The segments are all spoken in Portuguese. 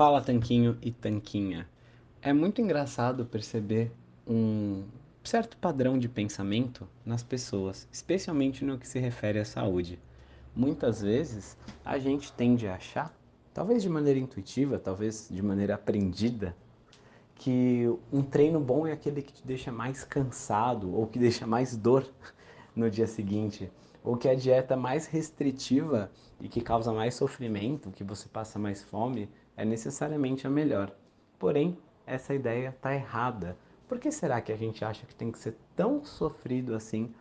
Fala Tanquinho e Tanquinha. É muito engraçado perceber um certo padrão de pensamento nas pessoas, especialmente no que se refere à saúde. Muitas vezes a gente tende a achar, talvez de maneira intuitiva, talvez de maneira aprendida, que um treino bom é aquele que te deixa mais cansado ou que deixa mais dor no dia seguinte, ou que a dieta mais restritiva e que causa mais sofrimento, que você passa mais fome, é necessariamente a melhor. Porém, essa ideia está errada. Por que será que a gente acha que tem que ser tão sofrido assim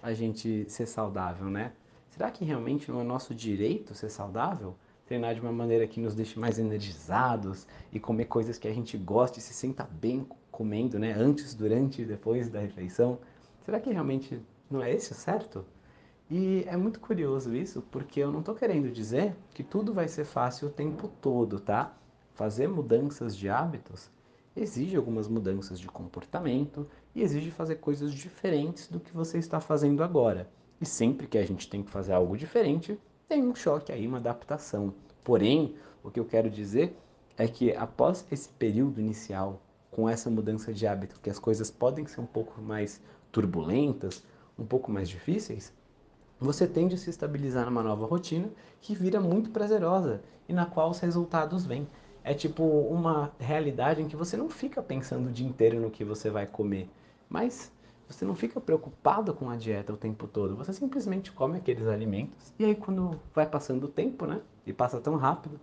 a gente ser saudável, né? Será que realmente não é nosso direito ser saudável? Treinar de uma maneira que nos deixe mais energizados e comer coisas que a gente gosta e se sinta bem comendo, né? Antes, durante e depois da refeição. Será que realmente não é esse o certo? E é muito curioso isso, porque eu não estou querendo dizer que tudo vai ser fácil o tempo todo, tá? Fazer mudanças de hábitos exige algumas mudanças de comportamento e exige fazer coisas diferentes do que você está fazendo agora. E sempre que a gente tem que fazer algo diferente, tem um choque aí, uma adaptação. Porém, o que eu quero dizer é que após esse período inicial, com essa mudança de hábito, que as coisas podem ser um pouco mais turbulentas, um pouco mais difíceis, você tende a se estabilizar numa nova rotina que vira muito prazerosa e na qual os resultados vêm. É tipo uma realidade em que você não fica pensando o dia inteiro no que você vai comer, mas você não fica preocupado com a dieta o tempo todo. Você simplesmente come aqueles alimentos e aí quando vai passando o tempo, né? E passa tão rápido,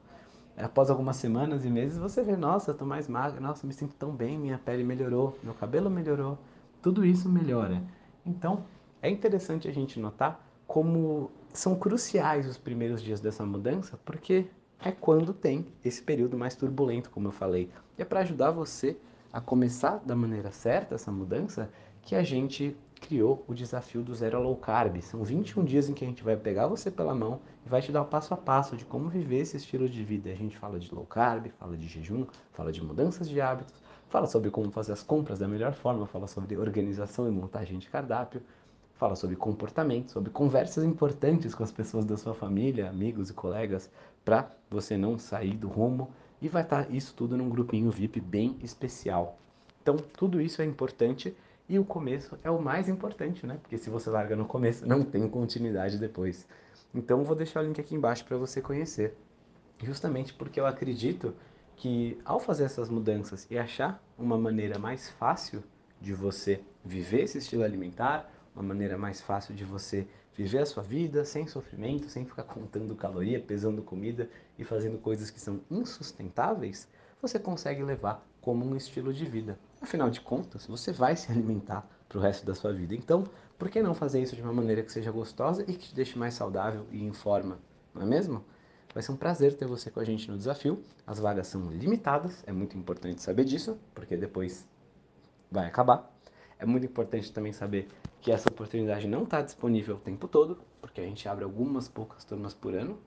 após algumas semanas e meses você vê, nossa, tô mais magra, nossa, me sinto tão bem, minha pele melhorou, meu cabelo melhorou, tudo isso melhora. Então, é interessante a gente notar como são cruciais os primeiros dias dessa mudança, porque é quando tem esse período mais turbulento, como eu falei. E é para ajudar você a começar da maneira certa essa mudança que a gente criou o desafio do zero low carb. São 21 dias em que a gente vai pegar você pela mão e vai te dar o passo a passo de como viver esse estilo de vida. A gente fala de low carb, fala de jejum, fala de mudanças de hábitos, fala sobre como fazer as compras da melhor forma, fala sobre organização e montagem de cardápio, fala sobre comportamento, sobre conversas importantes com as pessoas da sua família, amigos e colegas, para você não sair do rumo. E vai estar tá isso tudo num grupinho VIP bem especial. Então, tudo isso é importante e o começo é o mais importante, né? Porque se você larga no começo, não tem continuidade depois. Então, vou deixar o link aqui embaixo para você conhecer. Justamente porque eu acredito que ao fazer essas mudanças e achar uma maneira mais fácil de você viver esse estilo alimentar, uma maneira mais fácil de você viver a sua vida sem sofrimento, sem ficar contando caloria, pesando comida e fazendo coisas que são insustentáveis, você consegue levar como um estilo de vida. Afinal de contas, você vai se alimentar para o resto da sua vida. Então, por que não fazer isso de uma maneira que seja gostosa e que te deixe mais saudável e em forma, não é mesmo? Vai ser um prazer ter você com a gente no desafio. As vagas são limitadas, é muito importante saber disso, porque depois vai acabar. É muito importante também saber que essa oportunidade não está disponível o tempo todo, porque a gente abre algumas poucas turmas por ano.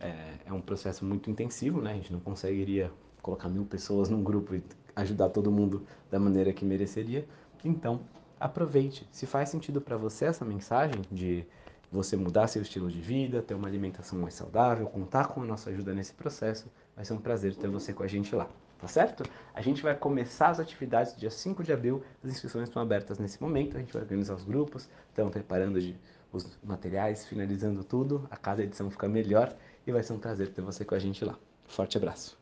É, é, um processo muito intensivo, né? A gente não conseguiria colocar mil pessoas num grupo e ajudar todo mundo da maneira que mereceria. Então, aproveite. Se faz sentido para você essa mensagem de você mudar seu estilo de vida, ter uma alimentação mais saudável, contar com a nossa ajuda nesse processo, vai ser um prazer ter você com a gente lá tá certo? A gente vai começar as atividades dia 5 de abril, as inscrições estão abertas nesse momento, a gente vai organizar os grupos, estamos preparando de, os materiais, finalizando tudo, a cada edição fica melhor e vai ser um prazer ter você com a gente lá. Forte abraço!